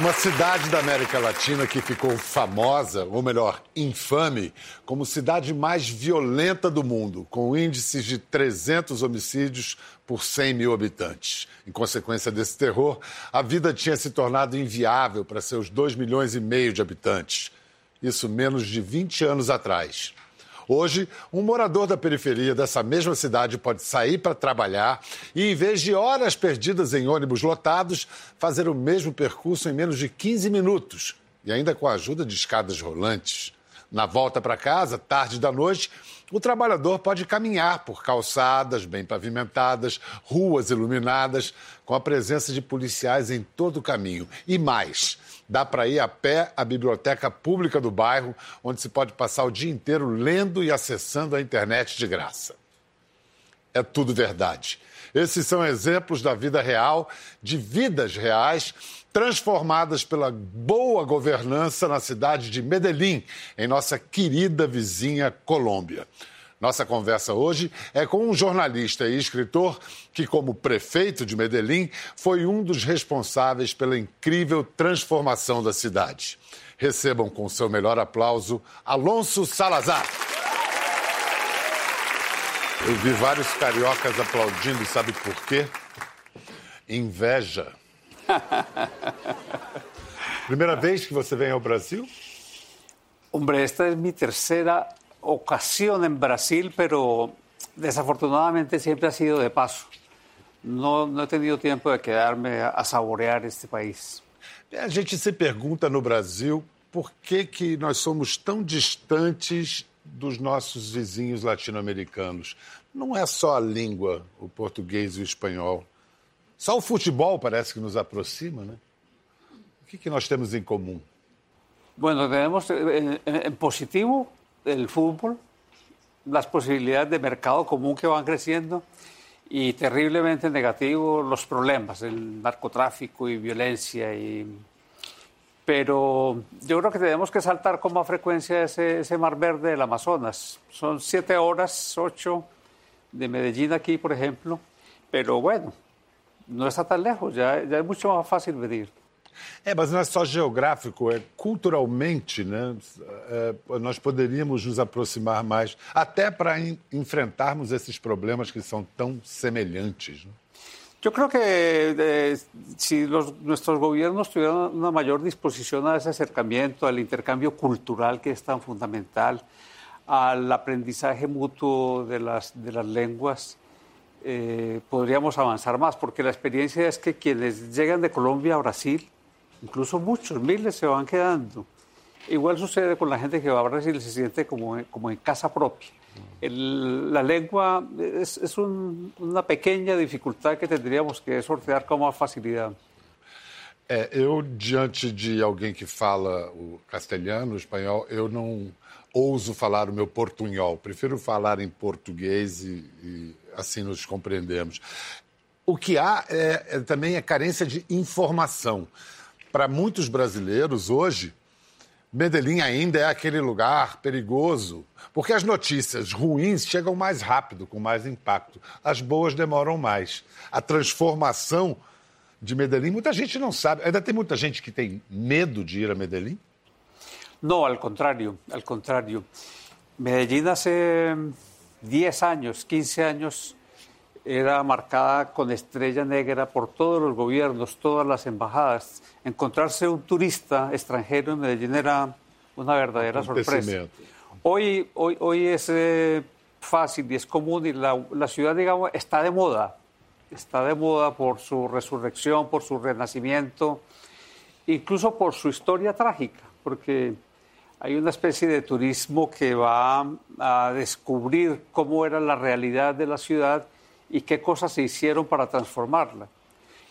Uma cidade da América Latina que ficou famosa, ou melhor, infame, como cidade mais violenta do mundo, com índices de 300 homicídios por 100 mil habitantes. Em consequência desse terror, a vida tinha se tornado inviável para seus 2 milhões e meio de habitantes. Isso menos de 20 anos atrás. Hoje, um morador da periferia dessa mesma cidade pode sair para trabalhar e, em vez de horas perdidas em ônibus lotados, fazer o mesmo percurso em menos de 15 minutos e ainda com a ajuda de escadas rolantes. Na volta para casa, tarde da noite, o trabalhador pode caminhar por calçadas bem pavimentadas, ruas iluminadas, com a presença de policiais em todo o caminho. E mais, Dá para ir a pé à biblioteca pública do bairro, onde se pode passar o dia inteiro lendo e acessando a internet de graça. É tudo verdade. Esses são exemplos da vida real, de vidas reais transformadas pela boa governança na cidade de Medellín, em nossa querida vizinha Colômbia. Nossa conversa hoje é com um jornalista e escritor que, como prefeito de Medellín, foi um dos responsáveis pela incrível transformação da cidade. Recebam com seu melhor aplauso Alonso Salazar. Eu vi vários cariocas aplaudindo, sabe por quê? Inveja. Primeira vez que você vem ao Brasil? Hombre, esta é minha terceira ocasión en Brasil, pero desafortunadamente siempre ha sido de paso. No, no he tenido tiempo de quedarme a, saborear este país. A gente se pergunta no Brasil por que, que nós somos tão distantes dos nossos vizinhos latino-americanos. Não é só a língua, o português e o espanhol. Só o futebol parece que nos aproxima, né? O que, que nós temos em comum? Bueno, tenemos en, en positivo el fútbol, las posibilidades de mercado común que van creciendo y terriblemente negativos los problemas, el narcotráfico y violencia. Y... Pero yo creo que tenemos que saltar con más frecuencia ese, ese mar verde del Amazonas. Son siete horas, ocho de Medellín aquí, por ejemplo, pero bueno, no está tan lejos, ya, ya es mucho más fácil venir. É, mas não é só geográfico, é culturalmente, né? É, nós poderíamos nos aproximar mais, até para enfrentarmos esses problemas que são tão semelhantes. Né? Yo creo que eh, si los, nuestros gobiernos tuvieran una mayor disposición a ese acercamiento, al intercambio cultural que es tan fundamental, al aprendizaje mutuo de las, de las lenguas, eh, podríamos avanzar más, porque la experiencia es que quienes llegan de Colombia a Brasil incluso muchos, miles se van quedando. Igual sucede con la gente que va a Brasil, se siente como, como en casa propia. El, la lengua es, es un, uma pequena dificuldade que teríamos que sortear com uma facilidade. É, eu, diante de alguém que fala o castelhano, o espanhol, eu não ouso falar o meu portunhol. Prefiro falar em português e, e assim nos compreendemos. O que há é, é, também é carência de informação para muitos brasileiros hoje, Medellín ainda é aquele lugar perigoso, porque as notícias ruins chegam mais rápido, com mais impacto. As boas demoram mais. A transformação de Medellín, muita gente não sabe. Ainda tem muita gente que tem medo de ir a Medellín? Não, ao contrário, ao contrário. Medellín há 10 anos, 15 anos, era marcada con estrella negra por todos los gobiernos, todas las embajadas. Encontrarse un turista extranjero en Medellín era una verdadera sorpresa. Hoy, hoy, hoy es eh, fácil y es común y la, la, ciudad, digamos, está de moda. Está de moda por su resurrección, por su renacimiento, incluso por su historia trágica, porque hay una especie de turismo que va a descubrir cómo era la realidad de la ciudad y qué cosas se hicieron para transformarla.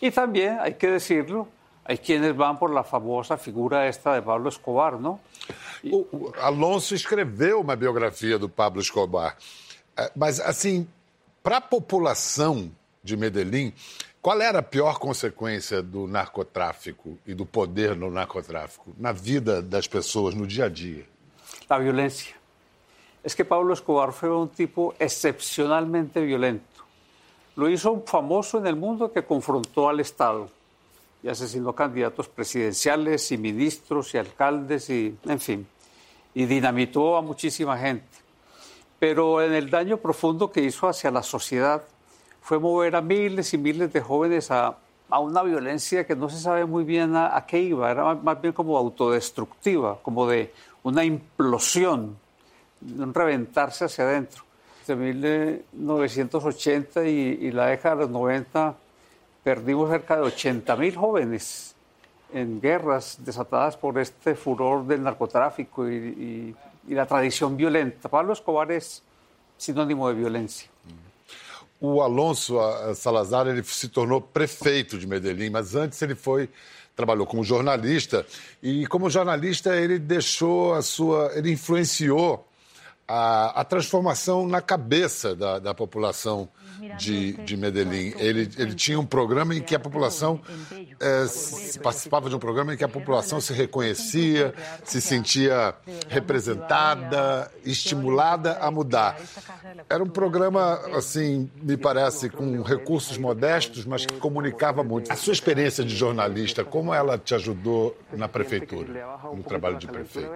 Y también, hay que decirlo, hay quienes van por la famosa figura esta de Pablo Escobar, não? E... O Alonso escreveu uma biografia do Pablo Escobar. É, mas, assim, para a população de Medellín, qual era a pior consequência do narcotráfico e do poder no narcotráfico na vida das pessoas, no dia a dia? A violência. É que Pablo Escobar foi um tipo excepcionalmente violento. Lo hizo famoso en el mundo que confrontó al Estado. y asesinó candidatos presidenciales y ministros y alcaldes y, en fin, y dinamitó a muchísima gente. Pero en el daño profundo que hizo hacia la sociedad fue mover a miles y miles de jóvenes a, una violencia que no se sabe muy bien a, a qué iba, era más bien como autodestructiva, como de una implosión, un reventarse hacia adentro. De 1980 y, y la década de los 90 perdimos cerca de 80 mil jóvenes en guerras desatadas por este furor del narcotráfico y, y, y, la tradición violenta. Pablo Escobar es sinônimo de violência. O Alonso Salazar ele se tornou prefeito de Medellín, mas antes ele foi trabalhou como jornalista e como jornalista ele deixou a sua, ele influenciou a, a transformação na cabeça da, da população de, de Medellín. Ele, ele tinha um programa em que a população é, participava de um programa em que a população se reconhecia, se sentia representada, estimulada a mudar. Era um programa, assim, me parece, com recursos modestos, mas que comunicava muito. A sua experiência de jornalista, como ela te ajudou na prefeitura, no trabalho de prefeito?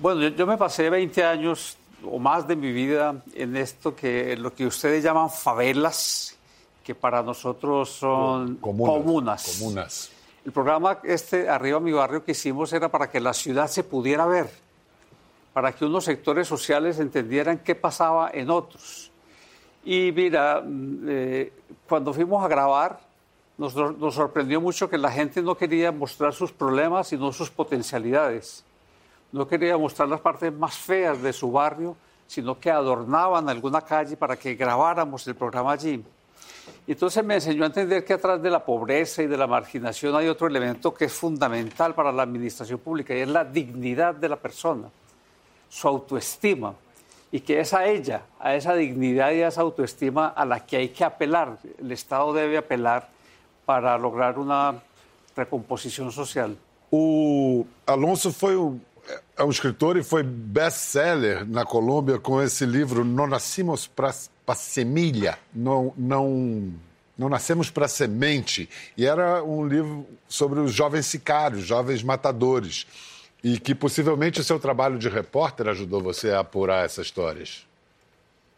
Bueno, yo, yo, me pasé 20 años o más de mi vida en esto que lo que ustedes llaman favelas, que para nosotros son comunas. comunas. comunas. El programa este Arriba mi barrio que hicimos era para que la ciudad se pudiera ver, para que unos sectores sociales entendieran qué pasaba en otros. Y mira, eh, cuando fuimos a grabar, nos, nos sorprendió mucho que la gente no quería mostrar sus problemas, sino sus potencialidades no quería mostrar las partes más feas de su barrio, sino que adornaban alguna calle para que grabáramos el programa allí. Y entonces me enseñó a entender que atrás de la pobreza y de la marginación hay otro elemento que es fundamental para la administración pública y es la dignidad de la persona, su autoestima. Y que es a ella, a esa dignidad y a esa autoestima a la que hay que apelar. El Estado debe apelar para lograr una recomposición social. O Alonso foi um é um escritor e foi best-seller na Colômbia com esse livro Não Nascimos para Semilha, não, não, não Nascemos para Semente. E era um livro sobre os jovens sicários, jovens matadores. E que possivelmente o seu trabalho de repórter ajudou você a apurar essas histórias.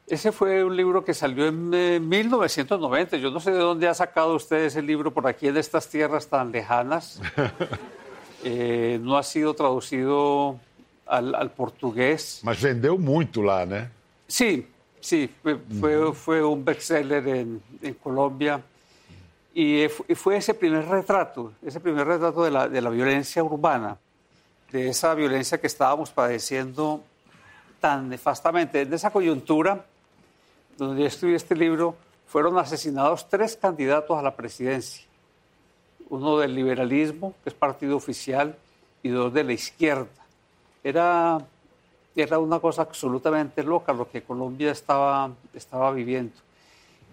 Ese fue un libro que salió en eh, 1990. Yo no sé de dónde ha sacado usted ese libro por aquí en estas tierras tan lejanas. Eh, no ha sido traducido al, al, portugués. Mas vendeu muito lá, né? Sí, sí, fue, fue, fue un bestseller en, en Colombia. Y fue ese primer retrato, ese primer retrato de la, de la violencia urbana, de esa violencia que estábamos padeciendo tan nefastamente. En esa coyuntura, donde yo escribí este libro, fueron asesinados tres candidatos a la presidencia uno del liberalismo, que es partido oficial, y dos de la izquierda. Era, era una cosa absolutamente loca lo que Colombia estaba, estaba viviendo.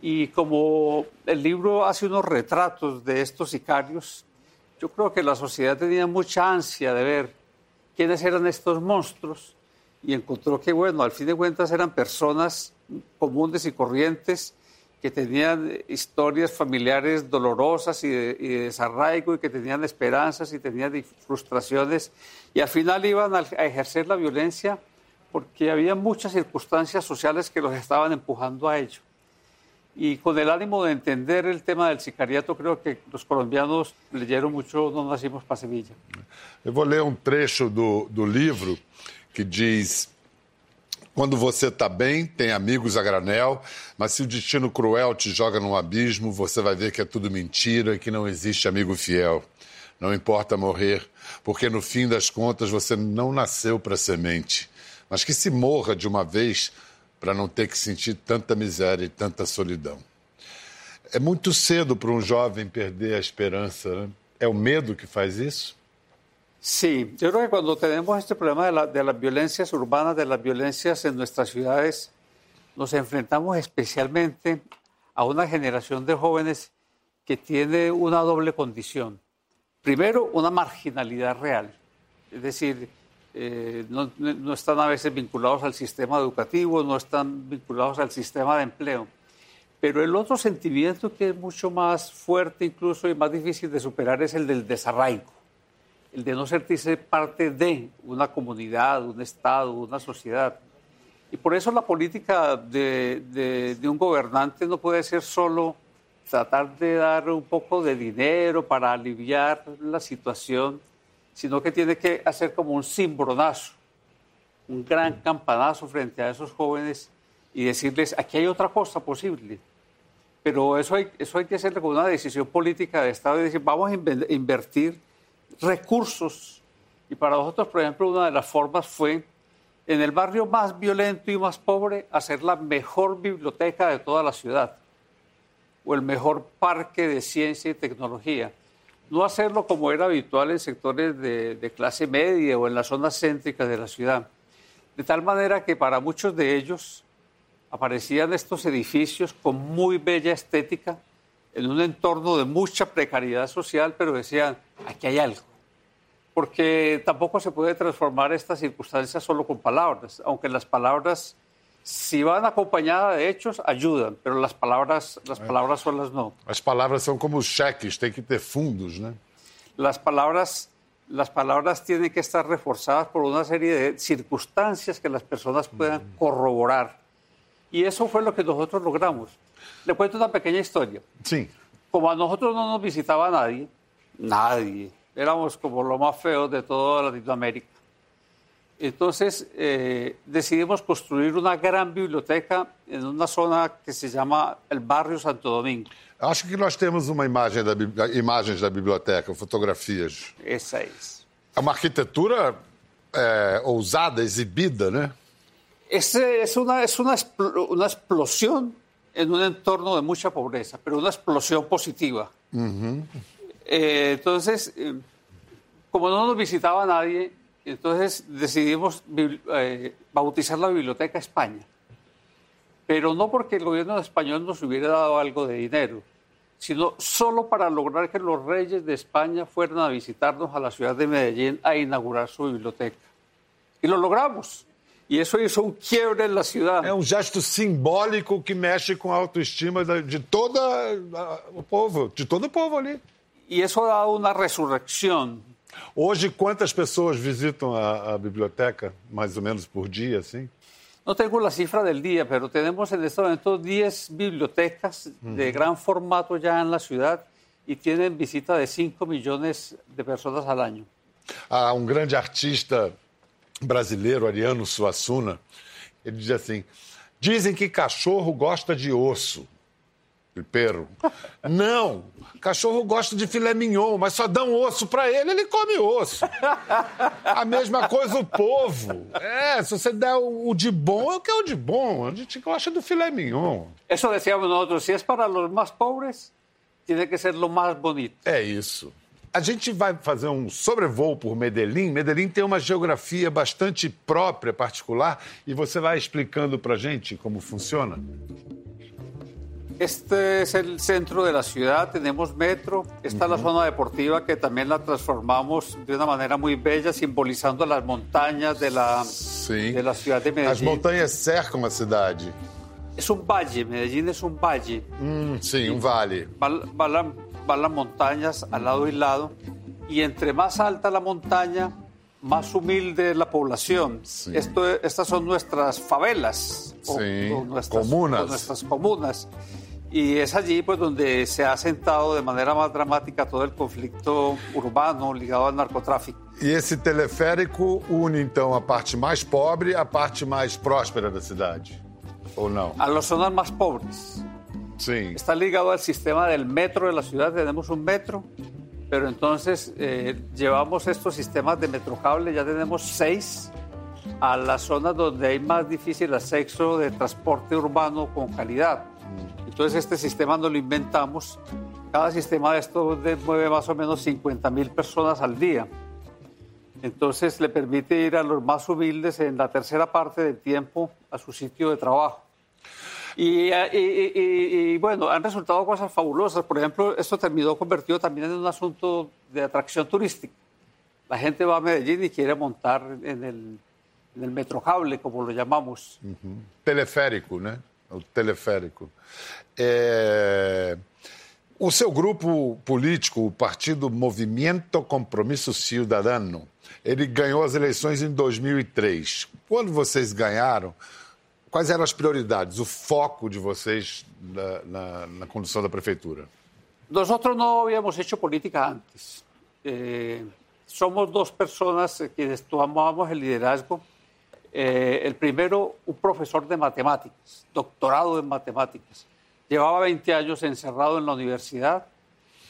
Y como el libro hace unos retratos de estos sicarios, yo creo que la sociedad tenía mucha ansia de ver quiénes eran estos monstruos y encontró que, bueno, al fin de cuentas eran personas comunes y corrientes que tenían historias familiares dolorosas y de, desarraigo y que tenían esperanzas y tenían frustraciones y al final iban a, a ejercer la violencia porque había muchas circunstancias sociales que los estaban empujando a ello. Y con el ánimo de entender el tema del sicariato, creo que los colombianos leyeron mucho No Nacimos para Sevilla. Eu vou ler um trecho do, do livro que diz Quando você está bem, tem amigos a granel, mas se o destino cruel te joga num abismo, você vai ver que é tudo mentira e que não existe amigo fiel. Não importa morrer, porque no fim das contas você não nasceu para semente. Mas que se morra de uma vez para não ter que sentir tanta miséria e tanta solidão. É muito cedo para um jovem perder a esperança, né? É o medo que faz isso? Sí, yo creo que cuando tenemos este problema de, la, de, las violencias urbanas, de las violencias en nuestras ciudades, nos enfrentamos especialmente a una generación de jóvenes que tiene una doble condición. Primero, una marginalidad real, es decir, eh, no, no, están a veces vinculados al sistema educativo, no están vinculados al sistema de empleo. Pero el otro sentimiento que es mucho más fuerte incluso y más difícil de superar es el del desarraigo, el de no sentirse parte de una comunidad, un Estado, una sociedad. Y por eso la política de, de, de un gobernante no puede ser solo tratar de dar un poco de dinero para aliviar la situación, sino que tiene que hacer como un cimbronazo, un gran campanazo frente a esos jóvenes y decirles, aquí hay otra cosa posible. Pero eso hay, eso hay que hacerlo con una decisión política de Estado y decir, vamos a invertir recursos. Y para nosotros, por ejemplo, una de las formas fue en el barrio más violento y más pobre hacer la mejor biblioteca de toda la ciudad o el mejor parque de ciencia y tecnología. No hacerlo como era habitual en sectores de, de clase media o en las zonas céntricas de la ciudad. De tal manera que para muchos de ellos aparecían estos edificios con muy bella estética, en un entorno de mucha precariedad social, pero decían, aquí hay algo. Porque tampoco se puede transformar estas circunstancias solo con palabras, aunque las palabras si van acompañadas de hechos, ayudan, pero las palabras, las palabras solas no. As palavras são como cheques, tem que ter fundos, né? Las palabras, las palabras tienen que estar reforzadas por una serie de circunstancias que las personas puedan corroborar. Y eso fue lo que nosotros logramos. Le cuento una pequeña historia. Sim. Como a nosotros no nos visitaba nadie, nadie, éramos como lo más feos de toda Latinoamérica. Entonces eh, decidimos construir una gran biblioteca en una zona que se llama el barrio Santo Domingo. Acho que nós temos uma imagem da, imagens da biblioteca, fotografias. Esa es. É uma arquitetura é, ousada, exibida, né? Es, una, es una, expl- una explosión en un entorno de mucha pobreza, pero una explosión positiva. Eh, entonces, eh, como no nos visitaba nadie, entonces decidimos eh, bautizar la Biblioteca España. Pero no porque el gobierno español nos hubiera dado algo de dinero, sino solo para lograr que los reyes de España fueran a visitarnos a la ciudad de Medellín a inaugurar su biblioteca. Y lo logramos. Y eso hizo un quiebre en la ciudad. É um gesto simbólico que mexe com a autoestima de todo o povo, de todo o povo ali. Eso ha dado una resurrección. Hoje, quantas pessoas visitam a, a biblioteca, mais ou menos por dia, assim? No tengo la cifra día, pero tenemos en este momento 10 bibliotecas de gran formato en la ciudad y tienen visita de 5 millones de personas al año. Há um grande artista brasileiro, Ariano Suassuna, ele diz assim: dizem que cachorro gosta de osso. de perro. Não! Cachorro gosta de filé mignon, mas só dão osso para ele, ele come osso. A mesma coisa o povo. É, se você der o, o de bom, eu quero o de bom. A gente gosta do filé mignon. Eso decíamos nosotros, si es para los más pobres, tiene que ser lo más bonito. É isso. A gente vai fazer um sobrevoo por Medellín. Medellín tem uma geografia bastante própria, particular, e você vai explicando para gente como funciona? Este es el centro de la ciudad, tenemos metro, está la zona deportiva que también la transformamos de una manera muy bella, simbolizando las montañas de la, Sim. de la ciudad de As Medellín. montanhas cercam a cidade. Es un valle, Medellín es un valle. Hum, sim, um vale. Van, van la- van las montañas al lado y lado, y entre más alta la montaña, más humilde es la población. Sí. Esto, estas son nuestras favelas, o- Sí, o nuestras, comunas. o nuestras comunas. Y es allí pues, donde se ha sentado de manera más dramática todo el conflicto urbano ligado al narcotráfico. E esse teleférico une, então, a parte mais pobre à parte mais próspera da cidade. Ou não? A las zonas más pobres. Sim. Está ligado al sistema del metro de la ciudad, tenemos un metro, pero entonces eh, llevamos estos sistemas de metrocable, ya tenemos seis, a las zonas donde hay más difícil acceso de transporte urbano con calidad. Entonces este sistema no lo inventamos, cada sistema de estos mueve más o menos 50 mil personas al día. Entonces le permite ir a los más humildes en la tercera parte del tiempo a su sitio de trabajo. Y, y- y- y- bueno, han resultado cosas fabulosas. Por ejemplo, esto terminó convertido también en un asunto de atracción turística. La gente va a Medellín y quiere montar en el, en el metrocable, como lo llamamos. Teleférico, né? o teleférico. É... O seu grupo político, o Partido Movimento Compromisso Cidadano, ele ganhou as eleições em 2003. Quando vocês ganharam, quais eram as prioridades, o foco de vocês na, na, na condução da prefeitura? Nós não havíamos feito política antes. Eh, somos duas pessoas que tomamos o liderazgo. Eh, primeiro, um professor de matemáticas, doutorado em matemáticas. Llevaba 20 años encerrado en la universidad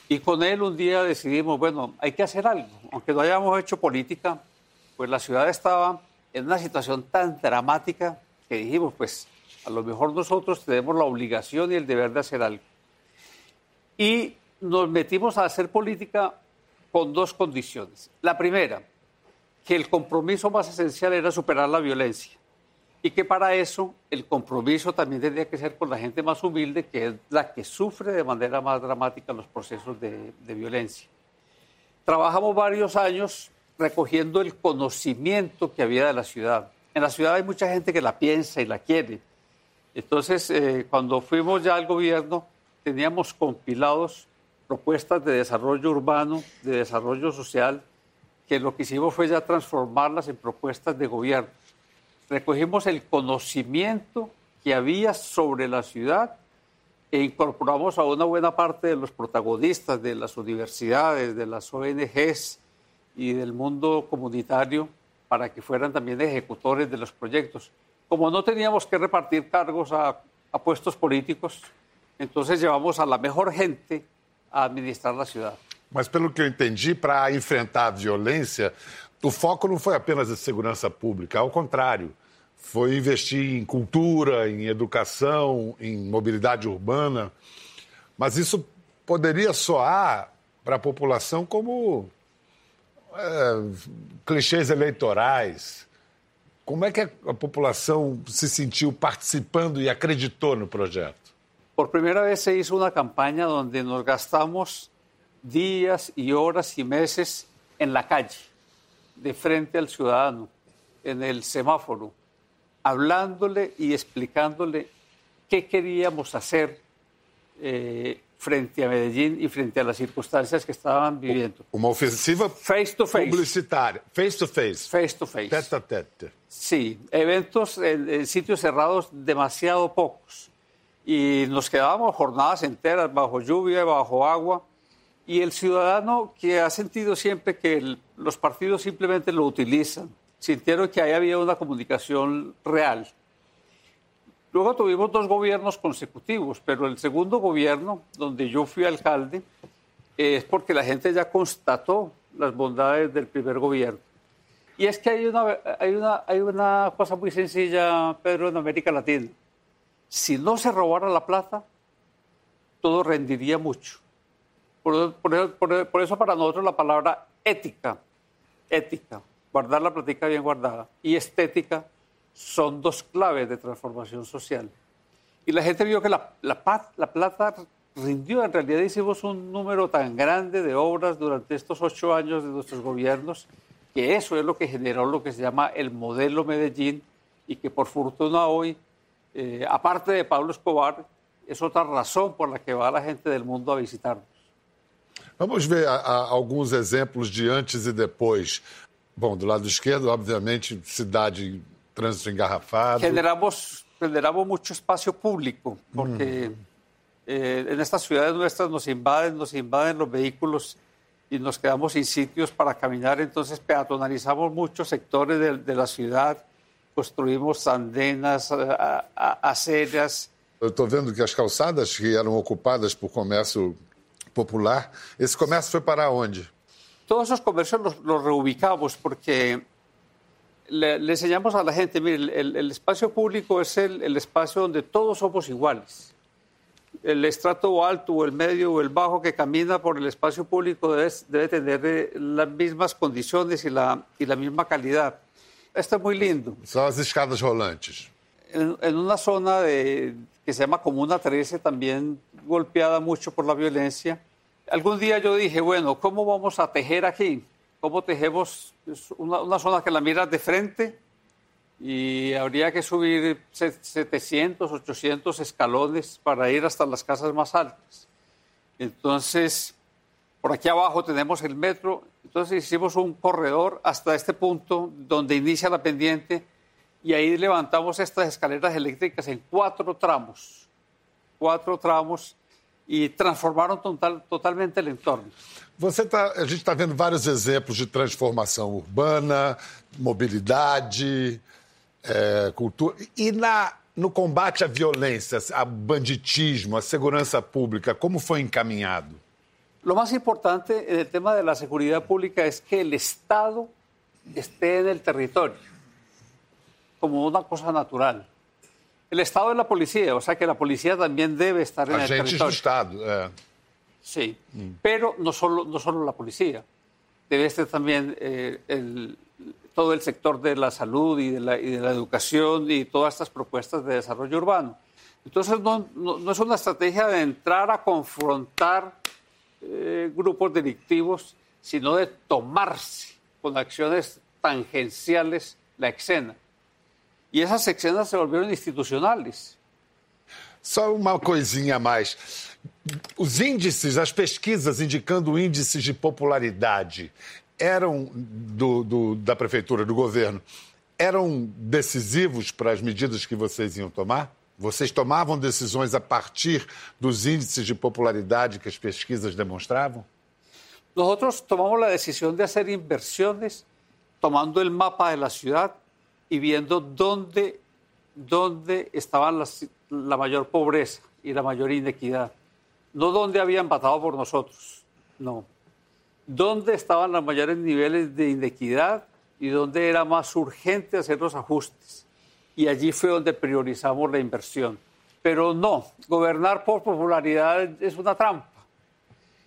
y con él un día decidimos, bueno, hay que hacer algo. Aunque no hayamos hecho política, pues la ciudad estaba en una situación tan dramática que dijimos, pues a lo mejor nosotros tenemos la obligación y el deber de hacer algo. Y nos metimos a hacer política con dos condiciones. La primera, que el compromiso más esencial era superar la violencia y que para eso el compromiso también tendría que ser con la gente más humilde, que es la que sufre de manera más dramática los procesos de, de violencia. Trabajamos varios años recogiendo el conocimiento que había de la ciudad. En la ciudad hay mucha gente que la piensa y la quiere. Entonces, eh, cuando fuimos ya al gobierno, teníamos compilados propuestas de desarrollo urbano, de desarrollo social, que lo que hicimos fue ya transformarlas en propuestas de gobierno recogimos el conocimiento que había sobre la ciudad e incorporamos a una buena parte de los protagonistas de las universidades, de las ONGs y del mundo comunitario para que fueran también ejecutores de los proyectos. Como no teníamos que repartir cargos a, a puestos políticos, entonces llevamos a la mejor gente a administrar la ciudad. Mas pelo que eu entendi, para enfrentar a violência, o foco não foi apenas a segurança pública, ao contrário. Foi investir em cultura, em educação, em mobilidade urbana. Mas isso poderia soar para a população como clichês eleitorais. Como é que a população se sentiu participando e acreditou no projeto? Por primeira vez se hizo uma campanha onde nos gastamos dias e horas e meses en la calle de frente al ciudadano, en el semáforo, hablándole y explicándole qué queríamos hacer eh, frente a Medellín y frente a las circunstancias que estaban viviendo. Uma ofensiva face to face. publicitária, face to face. Face to face. Tete a tete. Sí, eventos en, en sitios cerrados demasiado pocos. Y nos quedábamos jornadas enteras bajo lluvia, bajo agua y el ciudadano que ha sentido siempre que el, los partidos simplemente lo utilizan, sintieron que ahí había una comunicación real. Luego tuvimos dos gobiernos consecutivos, pero el segundo gobierno, donde yo fui alcalde, es porque la gente ya constató las bondades del primer gobierno. Y es que hay una, hay una, hay una cosa muy sencilla, Pedro, en América Latina. Si no se robara la plata, todo rendiría mucho. Por, eso para nosotros la palabra ética, ética, guardar la plática bien guardada, y estética son dos claves de transformación social. Y la gente vio que la, la, paz, la plata rindió. En realidad hicimos un número tan grande de obras durante estos ocho años de nuestros gobiernos que eso es lo que generó lo que se llama el modelo Medellín y que por fortuna hoy, eh, aparte de Pablo Escobar, es otra razón por la que va la gente del mundo a visitarnos. Vamos ver a, a, alguns exemplos de antes e depois. Bom, do lado esquerdo, obviamente, cidade, trânsito engarrafado. Generamos, generamos muito espaço público, porque mm. eh, en estas ciudades nuestras nos invaden, nos invaden los vehículos y nos quedamos sin sitios para caminar, entonces peatonalizamos muchos sectores de, de la ciudad, construimos andenas, a, a, aceras. Eu estou vendo que as calçadas que eram ocupadas por comércio popular. ¿Ese comercio fue para dónde? Todos esos comercios los, los reubicamos porque le, le, enseñamos a la gente, mire, el, el espacio público es el, el, espacio donde todos somos iguales. El estrato alto o el medio o el bajo que camina por el espacio público debe, debe tener eh, las mismas condiciones y la, y la misma calidad. Esto es muy lindo. Son las escadas rolantes. En, en una zona de, que se llama Comuna 13, también golpeada mucho por la violencia. Algún día yo dije, bueno, ¿cómo vamos a tejer aquí? ¿Cómo tejemos una, una zona que la miras de frente y habría que subir 700, 800 escalones para ir hasta las casas más altas. Entonces, por aquí abajo tenemos el metro, entonces hicimos un corredor hasta este punto donde inicia la pendiente y ahí levantamos estas escaleras eléctricas en cuatro tramos, cuatro tramos e transformaram total, totalmente o entorno. Você tá, a gente está vendo vários exemplos de transformação urbana, mobilidade, é, cultura. E na, no combate à violência, ao banditismo, à segurança pública, como foi encaminhado? Lo más importante el tema de la seguridad pública es que el Estado esté en el territorio, como una cosa natural. El Estado es la policía, o sea que la policía también debe estar en el Agentes territorio. do Estado. É. Sí, pero no solo, no solo la policía, debe estar también eh, el- todo el sector de la salud y de la, y de la educación y todas estas propuestas de desarrollo urbano. Entonces no, no- no es una estrategia de entrar a confrontar eh, grupos delictivos, sino de tomarse con acciones tangenciales la escena. Y esas escenas se volvieron institucionales. Só uma coisinha a mais. Os índices, as pesquisas indicando índices de popularidade eram do, do- da prefeitura, do governo, eram decisivos para as medidas que vocês iam tomar? Vocês tomavam decisões a partir dos índices de popularidade que as pesquisas demonstravam? Nosotros tomamos la decisión de hacer inversiones tomando el mapa de la ciudad y viendo dónde, dónde estaba la mayor pobreza y la mayor inequidad. No dónde habían votado por nosotros, no. Dónde estaban los mayores niveles de inequidad y dónde era más urgente hacer los ajustes. Y allí fue donde priorizamos la inversión. Pero no, gobernar por popularidad es una trampa.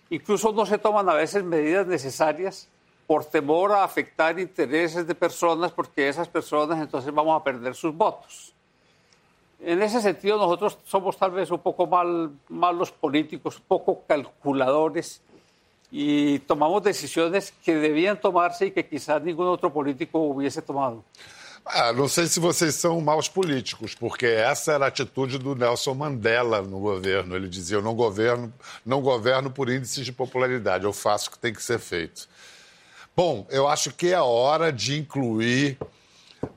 Incluso no se toman a veces medidas necesarias por temor a afectar intereses de personas, porque esas personas entonces vamos a perder sus votos. En ese sentido, nosotros somos tal vez un poco mal, malos políticos, poco calculadores, y tomamos decisiones que debían tomarse y que quizás ningún otro político hubiese tomado. Ah, não sei se vocês são maus políticos, porque essa era a atitude do Nelson Mandela no governo. Ele dizia: eu não governo, não governo por índices de popularidade, eu faço o que tem que ser feito. Bom, eu acho que é hora de incluir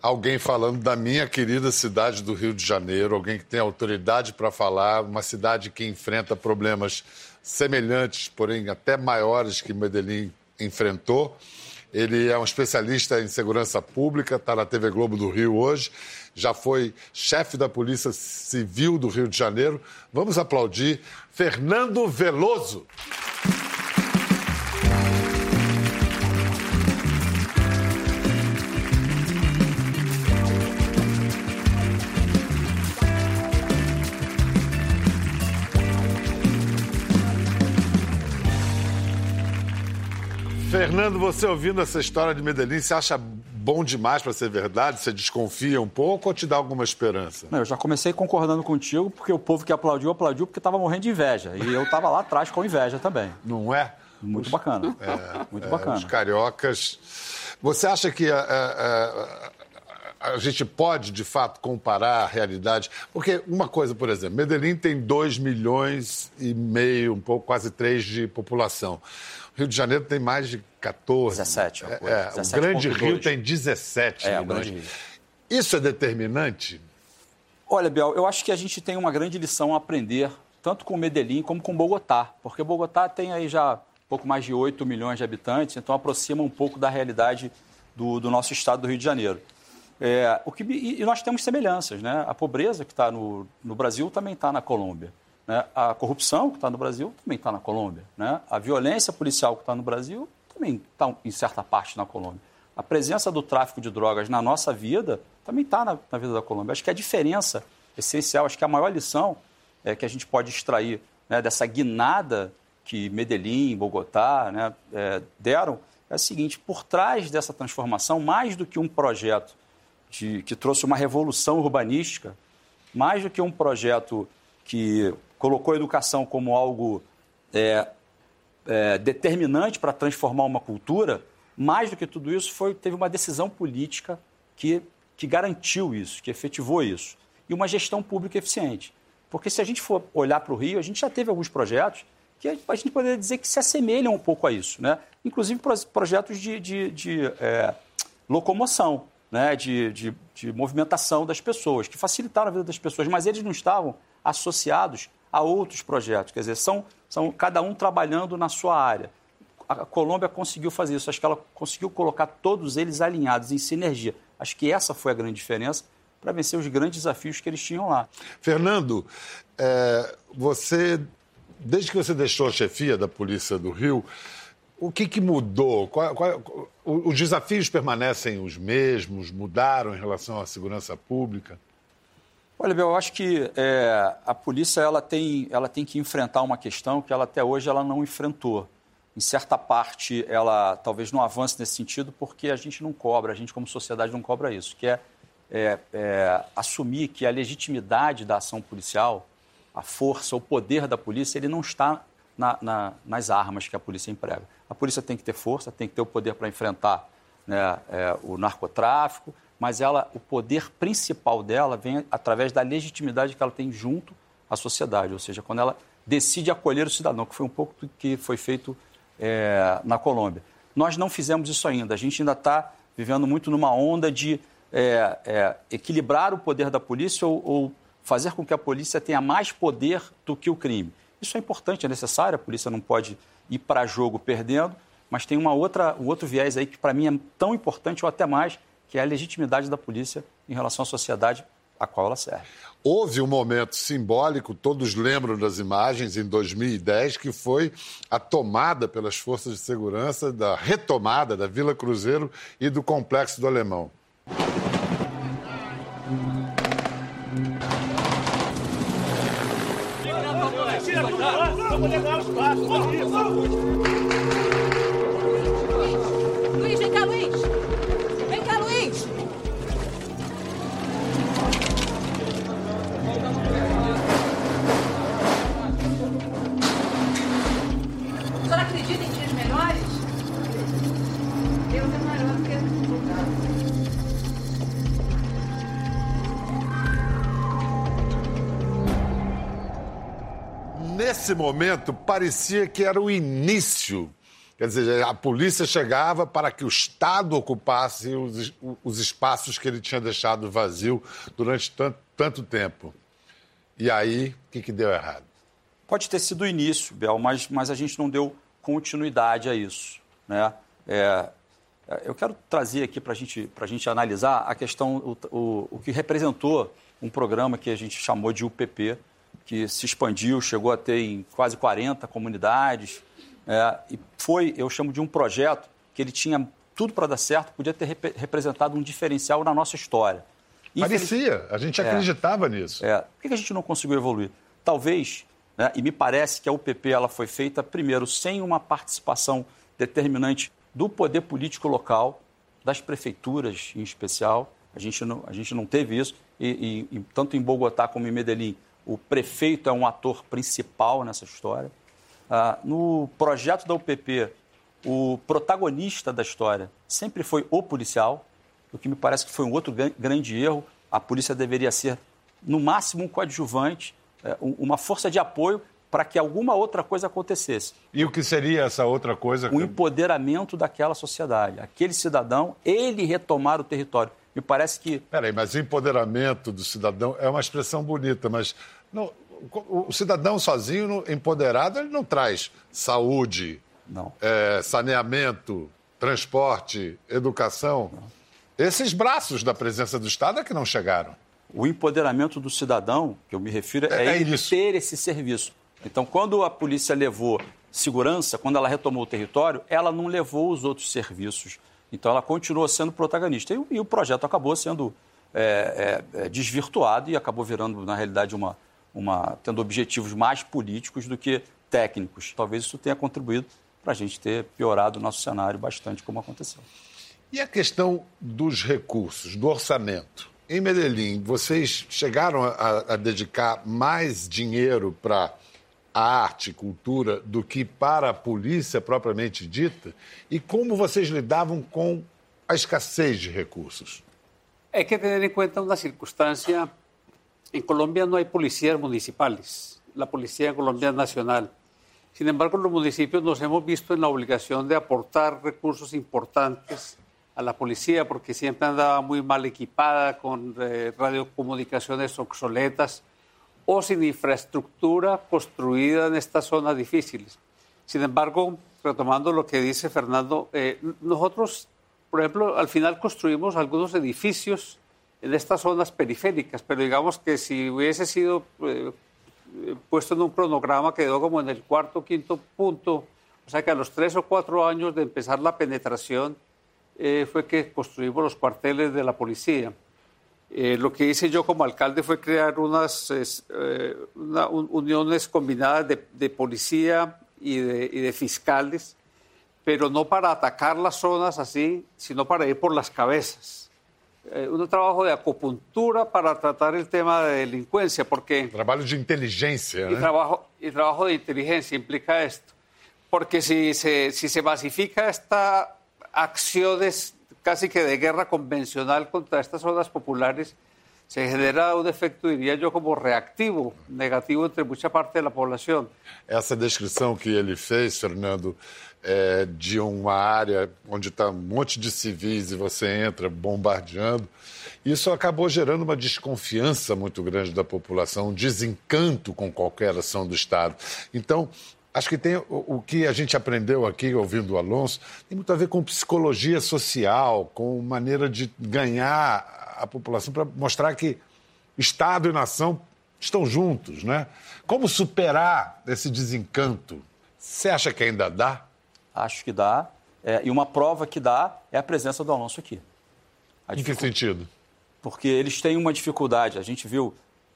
alguém falando da minha querida cidade do Rio de Janeiro, alguém que tem autoridade para falar, uma cidade que enfrenta problemas semelhantes, porém até maiores que Medellín enfrentou. Ele é um especialista em segurança pública, está na TV Globo do Rio hoje, já foi chefe da Polícia Civil do Rio de Janeiro. Vamos aplaudir Fernando Veloso. Fernando, você ouvindo essa história de Medellín, você acha bom demais para ser verdade? Você desconfia um pouco ou te dá alguma esperança? Não, eu já comecei concordando contigo, porque o povo que aplaudiu, aplaudiu porque estava morrendo de inveja. E eu estava lá atrás com inveja também. Não é? Muito bacana. Muito bacana. Os cariocas. Você acha que a, a- a- a gente pode, de fato, comparar a realidade? Porque uma coisa, por exemplo, Medellín tem 2 milhões e meio, um pouco, quase 3 de população. O Rio de Janeiro tem mais de 14. 17, uma É, é, o 17,2. Grande Rio tem 17 É, o milhões. Rio. Isso é determinante? Olha, Biel, eu acho que a gente tem uma grande lição a aprender, tanto com Medellín como com Bogotá. Porque Bogotá tem aí já pouco mais de 8 milhões de habitantes, então aproxima um pouco da realidade do, do nosso estado do Rio de Janeiro. É, o que, e, e nós temos semelhanças, né? A pobreza que está no, no Brasil também está na Colômbia. Né? A corrupção que está no Brasil também está na Colômbia. Né? A violência policial que está no Brasil também está em certa parte na Colômbia. A presença do tráfico de drogas na nossa vida também está na, na vida da Colômbia. Acho que a diferença essencial, acho que a maior lição é, que a gente pode extrair né, dessa guinada que Medellín, Bogotá né, é, deram é a seguinte: por trás dessa transformação, mais do que um projeto de, que trouxe uma revolução urbanística, mais do que um projeto que colocou a educação como algo é, é, determinante para transformar uma cultura, mais do que tudo isso, foi, teve uma decisão política que que garantiu isso, que efetivou isso. E uma gestão pública eficiente. Porque se a gente for olhar para o Rio, a gente já teve alguns projetos que a gente poderia dizer que se assemelham um pouco a isso. Né? Inclusive projetos de, de, de é, locomoção, né? De, de, de movimentação das pessoas, que facilitaram a vida das pessoas, mas eles não estavam associados a outros projetos. Quer dizer, são, são cada um trabalhando na sua área. A Colômbia conseguiu fazer isso, acho que ela conseguiu colocar todos eles alinhados em sinergia. Acho que essa foi a grande diferença para vencer os grandes desafios que eles tinham lá. Fernando, é, você, desde que você deixou a chefia da Polícia do Rio, o que, que mudou? Qual, qual, os desafios permanecem os mesmos? Mudaram em relação à segurança pública? Olha, eu acho que é, a polícia ela tem, ela tem que enfrentar uma questão que ela até hoje ela não enfrentou. Em certa parte, ela talvez não avance nesse sentido porque a gente não cobra, a gente como sociedade não cobra isso, que é, é, é assumir que a legitimidade da ação policial, a força, o poder da polícia, ele não está na, na, nas armas que a polícia emprega. A polícia tem que ter força, tem que ter o poder para enfrentar né, é, o narcotráfico, mas ela, o poder principal dela vem através da legitimidade que ela tem junto à sociedade, ou seja, quando ela decide acolher o cidadão, que foi um pouco do que foi feito é, na Colômbia. Nós não fizemos isso ainda, a gente ainda está vivendo muito numa onda de é, é, equilibrar o poder da polícia ou, ou fazer com que a polícia tenha mais poder do que o crime. Isso é importante, é necessário, a polícia não pode ir para jogo perdendo, mas tem uma outra, um outro viés aí que para mim é tão importante ou até mais, que é a legitimidade da polícia em relação à sociedade a qual ela serve. Houve um momento simbólico, todos lembram das imagens, em 2010, que foi a tomada pelas forças de segurança, da retomada da Vila Cruzeiro e do Complexo do Alemão. Nesse momento, parecia que era o início. Quer dizer, a polícia chegava para que o Estado ocupasse os, os espaços que ele tinha deixado vazio durante tanto, tanto tempo. E aí, o que, que deu errado? Pode ter sido o início, Bel, mas, mas a gente não deu continuidade a isso. Né? É, é eu quero trazer aqui para gente, a gente analisar a questão, o, o, o que representou um programa que a gente chamou de UPP, que se expandiu, chegou a ter em quase 40 comunidades. É, e foi, eu chamo de um projeto que ele tinha tudo para dar certo, podia ter rep representado um diferencial na nossa história. Parecia, a gente é. acreditava é, nisso. É. Por que a gente não conseguiu evoluir? Talvez, né, e me parece que a UPP ela foi feita, primeiro, sem uma participação determinante do poder político local, das prefeituras em especial. A gente não, a gente não teve isso, e, e, tanto em Bogotá como em Medellín o prefeito é um ator principal nessa história. Ah, no projeto da UPP, o protagonista da história sempre foi o policial, o que me parece que foi um outro grande erro. A polícia deveria ser, no máximo, um coadjuvante, é, uma força de apoio para que alguma outra coisa acontecesse. E o que seria essa outra coisa? O empoderamento daquela sociedade. Aquele cidadão, ele retomar o território. Me parece que. Peraí, mas empoderamento do cidadão é uma expressão bonita, mas não, o cidadão sozinho, empoderado, ele não traz saúde, não. É, saneamento, transporte, educação. Não. Esses braços da presença do Estado é que não chegaram. O empoderamento do cidadão, que eu me refiro, é, é ele ter esse serviço. Então, quando a polícia levou segurança, quando ela retomou o território, ela não levou os outros serviços então ela continuou sendo protagonista. E, e o projeto acabou sendo é, é, é, desvirtuado e acabou virando, na realidade, uma, uma, tendo objetivos mais políticos do que técnicos. Talvez isso tenha contribuído para a gente ter piorado o nosso cenário bastante, como aconteceu. E a questão dos recursos, do orçamento? Em Medellín, vocês chegaram a, a dedicar mais dinheiro para arte, cultura, do que para a polícia propriamente dita? E como vocês lidavam com a escassez de recursos? Hay que tener en cuenta una circunstancia. En Colombia no hay policías municipales. La policía en Colombia es nacional. Sin embargo, los municipios nos hemos visto en la obligación de aportar recursos importantes a la policía porque siempre andaba muy mal equipada con eh, radiocomunicaciones obsoletas o sin infraestructura construida en estas zonas difíciles. Sin embargo, retomando lo que dice Fernando, eh, nosotros, por ejemplo, al final construimos algunos edificios en estas zonas periféricas, pero digamos que si hubiese sido eh, puesto en un cronograma quedó como en el cuarto o quinto punto, o sea que a los tres o cuatro años de empezar la penetración eh, fue que construimos los cuarteles de la policía. Eh, lo que hice yo como alcalde fue crear unas eh, una, un, uniones combinadas de, de policía y de, y de, fiscales, pero no para atacar las zonas así, sino para ir por las cabezas. Eh, un trabajo de acupuntura para tratar el tema de delincuencia, porque... Trabajo de inteligencia. Y, trabajo, y trabajo de inteligencia implica esto. Porque si se, si se masifica esta acciones casi que de guerra convencional contra estas zonas populares, se genera um efeito, diria eu, como reativo, negativo entre muita parte da população. Essa descrição que ele fez, Fernando, é, de uma área onde está um monte de civis e você entra bombardeando, isso acabou gerando uma desconfiança muito grande da população, um desencanto com qualquer ação do Estado. Então, acho que tem o, o, que a gente aprendeu aqui ouvindo o Alonso tem muito a ver com psicologia social, com maneira de ganhar a população para mostrar que Estado e nação estão juntos, né? Como superar esse desencanto? Você acha que ainda dá? Acho que dá. É, e uma prova que dá é a presença do Alonso aqui. A em que sentido? Porque eles têm uma dificuldade. A gente viu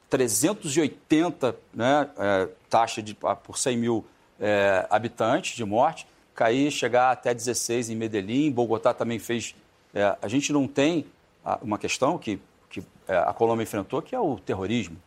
380 né, é, taxa de, por 100 mil é, habitantes de morte, cair, chegar até 16 em Medellín, Bogotá também fez. É, a gente não tem uma questão que, que é, a Colômbia enfrentou, que é o terrorismo.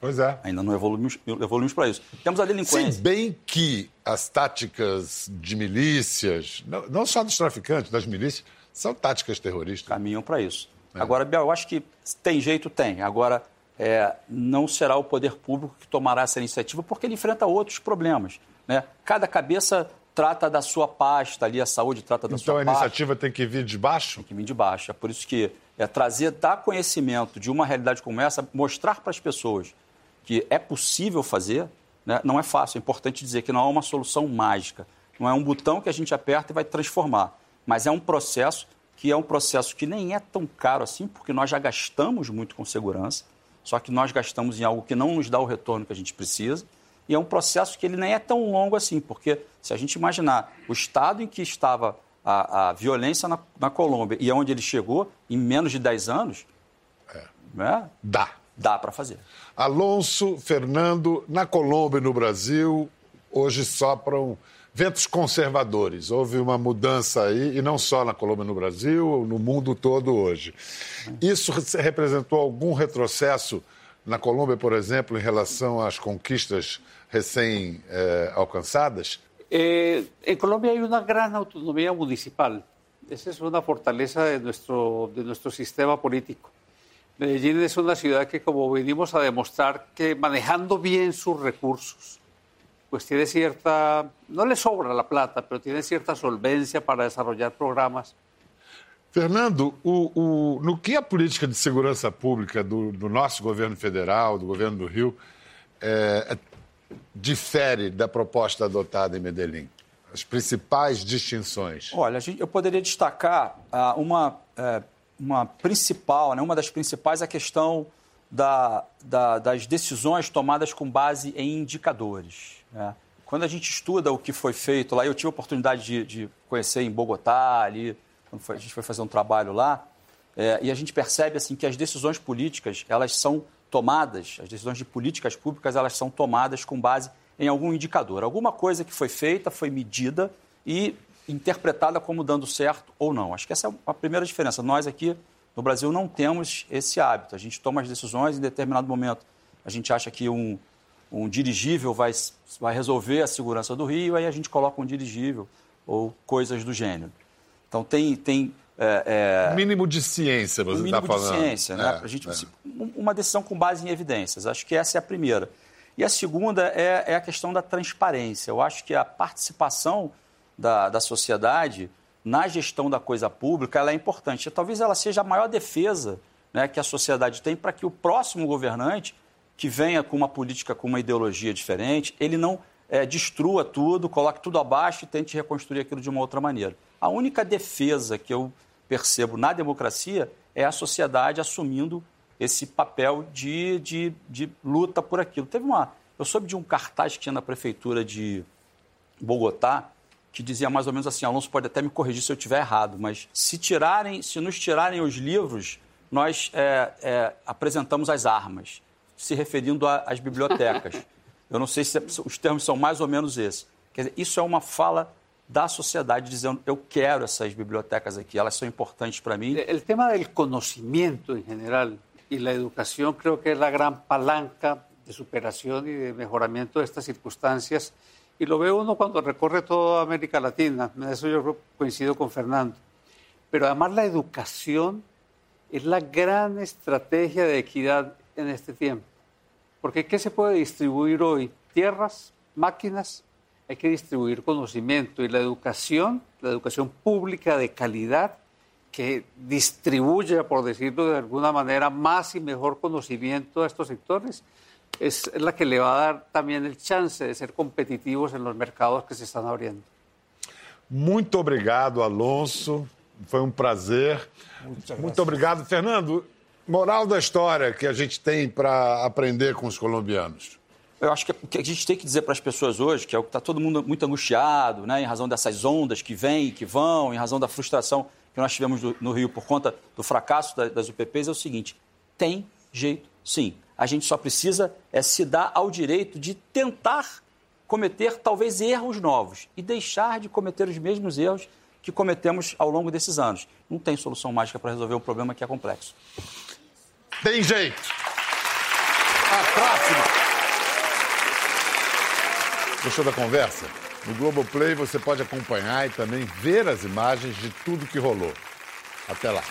Pois é. Ainda não evoluímos, evoluímos para isso. Temos a delinquência. Se bem que as táticas de milícias, não, não só dos traficantes, das milícias, são táticas terroristas. Caminham para isso. É. Agora, Biel, eu acho que tem jeito, tem. Agora, é, não será o poder público que tomará essa iniciativa, porque ele enfrenta outros problemas. Né? Cada cabeça trata da sua pasta ali, a saúde trata da então, sua pasta. Então a iniciativa tem que vir de baixo? Tem que vir de baixo. É por isso que é trazer, dar conhecimento de uma realidade como essa, mostrar para as pessoas que é possível fazer, né? não é fácil. É importante dizer que não é uma solução mágica. Não é um botão que a gente aperta e vai transformar. Mas é um processo que é um processo que nem é tão caro assim, porque nós já gastamos muito com segurança, só que nós gastamos em algo que não nos dá o retorno que a gente precisa. E é um processo que ele nem é tão longo assim, porque se a gente imaginar o estado em que estava a, a violência na, na, Colômbia e onde ele chegou, em menos de 10 anos, é. né? dá. Dá para fazer. Alonso, Fernando, na Colômbia e no Brasil, hoje sopram ventos conservadores. Houve uma mudança aí, e não só na Colômbia e no Brasil, no mundo todo hoje. Isso representou algum retrocesso na Colômbia, por exemplo, em relação às conquistas recém-alcançadas? Eh, en Colombia hay una gran autonomía municipal. Esa es una fortaleza de nuestro, de nuestro sistema político. Medellín es una ciudad que, como venimos a demostrar, que manejando bien sus recursos, pues tiene cierta, no le sobra la plata, pero tiene cierta solvencia para desarrollar programas. Fernando, o, o, no que a política de segurança pública do, do, nosso governo federal, do governo do Rio, é, difere da proposta adotada em Medellín? As principais distinções? Olha, eu poderia destacar uh, uma, uh, uma principal, né, uma das principais, a questão da, da, das decisões tomadas com base em indicadores. Né? Quando a gente estuda o que foi feito lá, eu tive a oportunidade de, de conhecer em Bogotá, ali, quando foi, a gente foi fazer um trabalho lá, é, e a gente percebe assim que as decisões políticas elas são tomadas, as decisões de políticas públicas elas são tomadas com base em algum indicador, alguma coisa que foi feita, foi medida e interpretada como dando certo ou não. Acho que essa é a primeira diferença. Nós aqui no Brasil não temos esse hábito. A gente toma as decisões em determinado momento. A gente acha que um, um dirigível vai, vai resolver a segurança do Rio, aí a gente coloca um dirigível ou coisas do gênero. Então, tem, tem É, é... Mínimo de ciência, você está falando. Mínimo de ciência, né? É, gente, é. Uma decisão com base em evidências. Acho que essa é a primeira. E a segunda é, é a questão da transparência. Eu acho que a participação da, da sociedade na gestão da coisa pública ela é importante. Talvez ela seja a maior defesa né, que a sociedade tem para que o próximo governante, que venha com uma política, com uma ideologia diferente, ele não é, destrua tudo, coloque tudo abaixo e tente reconstruir aquilo de uma outra maneira. A única defesa que eu percebo na democracia é a sociedade assumindo esse papel de, de, de luta por aquilo. Teve uma. Eu soube de um cartaz que tinha na prefeitura de Bogotá que dizia mais ou menos assim: Alonso pode até me corrigir se eu estiver errado, mas se tirarem, se nos tirarem os livros, nós é, é, apresentamos as armas, se referindo às bibliotecas. Eu não sei se os termos são mais ou menos esses. Quer dizer, isso é uma fala da sociedade dizendo eu quero essas bibliotecas aqui, elas são importantes para mim. O tema do conhecimento em geral y la educación creo que es la gran palanca de superación y de mejoramiento de estas circunstancias. Y lo ve uno cuando recorre toda América Latina. Eso yo coincido con Fernando. Pero además la educación es la gran estrategia de equidad en este tiempo. Porque ¿qué se puede distribuir hoy? Tierras, máquinas, hay que distribuir conocimiento. Y la educación, la educación pública de calidad, que distribuya, por decirlo de alguna manera, más y mejor conocimiento a estos sectores, es la que le va a dar también el chance de ser competitivos en los mercados que se están abriendo. Muito obrigado, Alonso. Foi um prazer. Muito obrigado, Fernando. Moral da história que a gente tem para aprender com os colombianos. Eu acho que o que a gente tem que dizer para as pessoas hoje, que é o que está todo mundo muito angustiado, né, em razão dessas ondas que vêm e que vão, em razão da frustração que nós tivemos no Rio por conta do fracasso das UPPs é o seguinte: tem jeito sim. A gente só precisa é se dar ao direito de tentar cometer talvez erros novos e deixar de cometer os mesmos erros que cometemos ao longo desses anos. Não tem solução mágica para resolver um problema que é complexo. Tem jeito. A próxima. Gostou da conversa? No Globoplay você pode acompanhar e também ver as imagens de tudo que rolou. Até lá.